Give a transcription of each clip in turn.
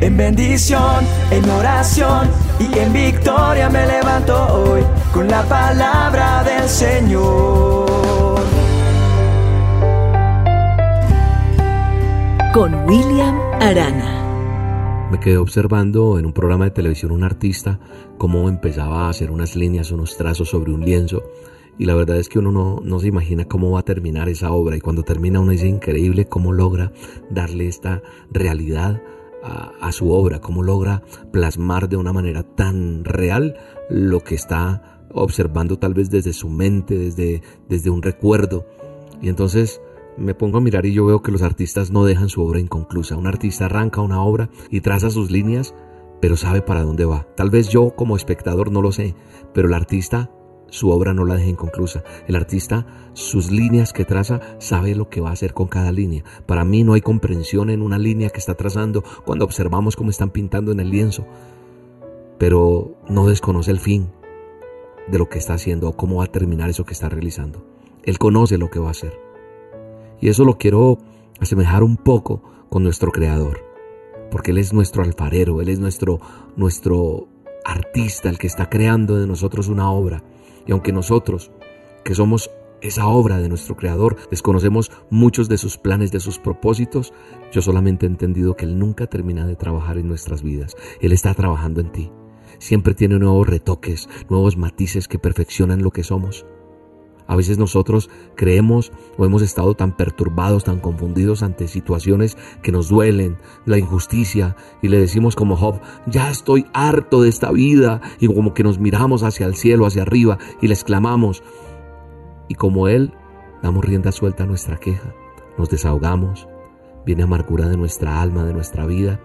En bendición, en oración y en victoria me levanto hoy con la palabra del Señor. Con William Arana. Me quedé observando en un programa de televisión un artista cómo empezaba a hacer unas líneas, unos trazos sobre un lienzo y la verdad es que uno no, no, se imagina cómo va a terminar esa obra y cuando termina uno dice increíble cómo logra darle esta realidad a, su obra, cómo logra plasmar de una manera tan real lo que está observando tal vez desde su mente, desde, desde un recuerdo. Y entonces me pongo a mirar y yo veo que los artistas no dejan su obra inconclusa. Un artista arranca una obra y traza sus líneas, pero sabe para dónde va. Tal vez yo como espectador no lo sé, pero el artista su obra no la deja inconclusa. El artista, sus líneas que traza, sabe lo que va a hacer con cada línea. Para mí no hay comprensión en una línea que está trazando cuando observamos cómo están pintando en el lienzo, pero no desconoce el fin de lo que está haciendo o cómo va a terminar eso que está realizando. Él conoce lo que va a hacer. Y eso lo quiero asemejar un poco con nuestro creador, porque Él es nuestro alfarero, Él es nuestro, nuestro artista, el que está creando de nosotros una obra. Y aunque nosotros, que somos esa obra de nuestro Creador, desconocemos muchos de sus planes, de sus propósitos, yo solamente he entendido que Él nunca termina de trabajar en nuestras vidas. Él está trabajando en ti. Siempre tiene nuevos retoques, nuevos matices que perfeccionan lo que somos. A veces nosotros creemos o hemos estado tan perturbados, tan confundidos ante situaciones que nos duelen, la injusticia, y le decimos como Job, ya estoy harto de esta vida, y como que nos miramos hacia el cielo, hacia arriba, y le exclamamos, y como Él, damos rienda suelta a nuestra queja, nos desahogamos, viene amargura de nuestra alma, de nuestra vida,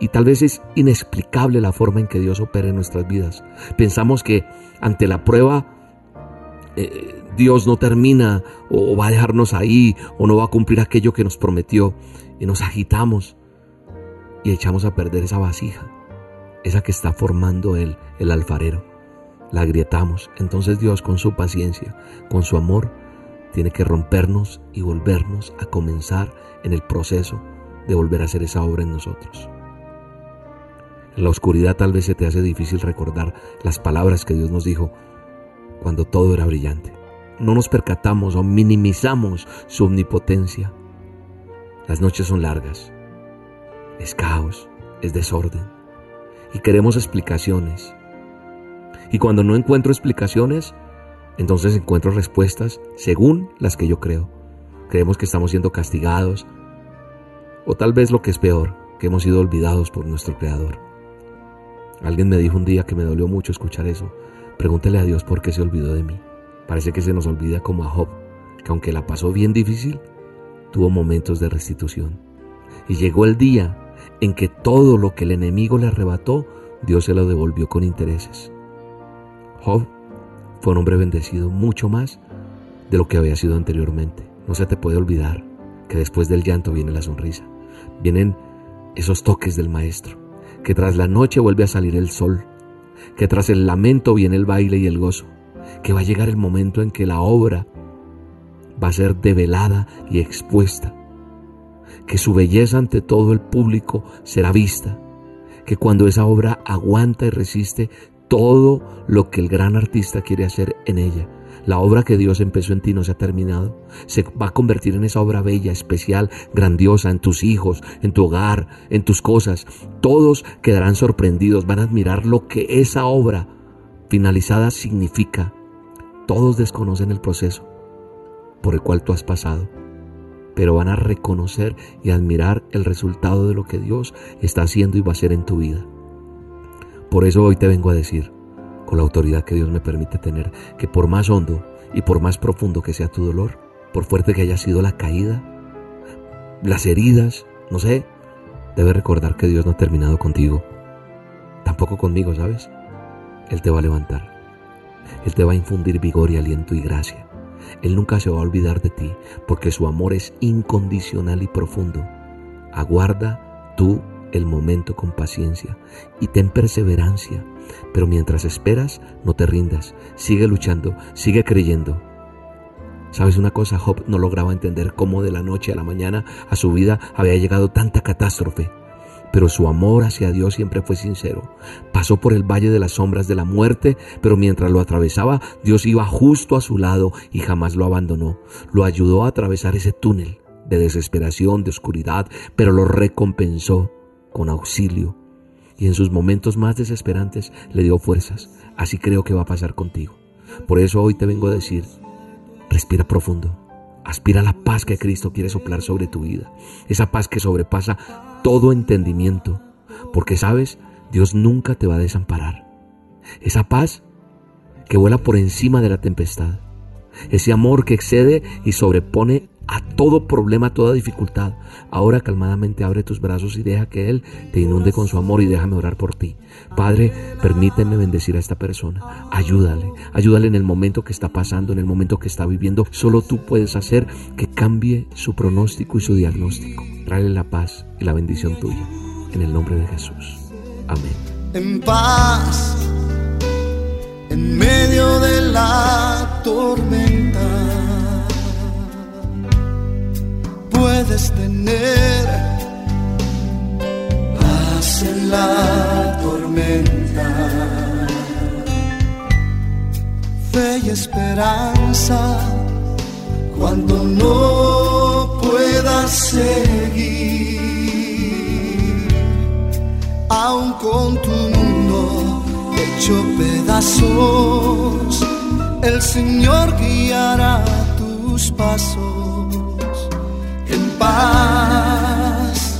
y tal vez es inexplicable la forma en que Dios opera en nuestras vidas. Pensamos que ante la prueba, eh, Dios no termina o va a dejarnos ahí o no va a cumplir aquello que nos prometió y nos agitamos y echamos a perder esa vasija, esa que está formando Él, el alfarero. La agrietamos. Entonces Dios con su paciencia, con su amor, tiene que rompernos y volvernos a comenzar en el proceso de volver a hacer esa obra en nosotros. En la oscuridad tal vez se te hace difícil recordar las palabras que Dios nos dijo cuando todo era brillante no nos percatamos o minimizamos su omnipotencia. Las noches son largas, es caos, es desorden y queremos explicaciones. Y cuando no encuentro explicaciones, entonces encuentro respuestas según las que yo creo. Creemos que estamos siendo castigados o tal vez lo que es peor, que hemos sido olvidados por nuestro Creador. Alguien me dijo un día que me dolió mucho escuchar eso. Pregúntele a Dios por qué se olvidó de mí. Parece que se nos olvida como a Job, que aunque la pasó bien difícil, tuvo momentos de restitución. Y llegó el día en que todo lo que el enemigo le arrebató, Dios se lo devolvió con intereses. Job fue un hombre bendecido mucho más de lo que había sido anteriormente. No se te puede olvidar que después del llanto viene la sonrisa. Vienen esos toques del maestro, que tras la noche vuelve a salir el sol, que tras el lamento viene el baile y el gozo, que va a llegar el momento en que la obra va a ser develada y expuesta, que su belleza ante todo el público será vista, que cuando esa obra aguanta y resiste todo lo que el gran artista quiere hacer en ella, la obra que Dios empezó en ti no se ha terminado. Se va a convertir en esa obra bella, especial, grandiosa, en tus hijos, en tu hogar, en tus cosas. Todos quedarán sorprendidos, van a admirar lo que esa obra finalizada significa todos desconocen el proceso por el cual tú has pasado, pero van a reconocer y admirar el resultado de lo que Dios está haciendo y va a hacer en tu vida. Por eso hoy te vengo a decir, con la autoridad que Dios me permite tener, que por más hondo y por más profundo que sea tu dolor, por fuerte que haya sido la caída, las heridas, no sé, debes recordar que Dios no ha terminado contigo, tampoco conmigo, ¿sabes? Él te va a levantar. Él te va a infundir vigor y aliento y gracia. Él nunca se va a olvidar de ti porque su amor es incondicional y profundo. Aguarda tú el momento con paciencia y ten perseverancia. Pero mientras esperas, no te rindas. Sigue luchando, sigue creyendo. ¿Sabes una cosa? Job no lograba entender cómo de la noche a la mañana a su vida había llegado tanta catástrofe pero su amor hacia Dios siempre fue sincero. Pasó por el valle de las sombras de la muerte, pero mientras lo atravesaba, Dios iba justo a su lado y jamás lo abandonó. Lo ayudó a atravesar ese túnel de desesperación, de oscuridad, pero lo recompensó con auxilio. Y en sus momentos más desesperantes le dio fuerzas. Así creo que va a pasar contigo. Por eso hoy te vengo a decir, respira profundo. Aspira a la paz que Cristo quiere soplar sobre tu vida. Esa paz que sobrepasa todo entendimiento. Porque sabes, Dios nunca te va a desamparar. Esa paz que vuela por encima de la tempestad. Ese amor que excede y sobrepone a todo problema, a toda dificultad. Ahora calmadamente abre tus brazos y deja que Él te inunde con su amor y déjame orar por ti. Padre, permíteme bendecir a esta persona. Ayúdale, ayúdale en el momento que está pasando, en el momento que está viviendo. Solo tú puedes hacer que cambie su pronóstico y su diagnóstico. Tráele la paz y la bendición tuya. En el nombre de Jesús. Amén. En paz, en medio de la tormenta puedes tener. Paz en la tormenta, fe y esperanza. Cuando no puedas seguir, aun con tu mundo hecho pedazos, el Señor guiará tus pasos paz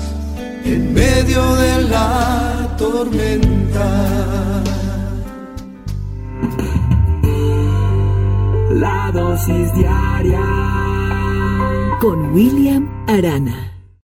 en medio de la tormenta. La dosis diaria con William Arana.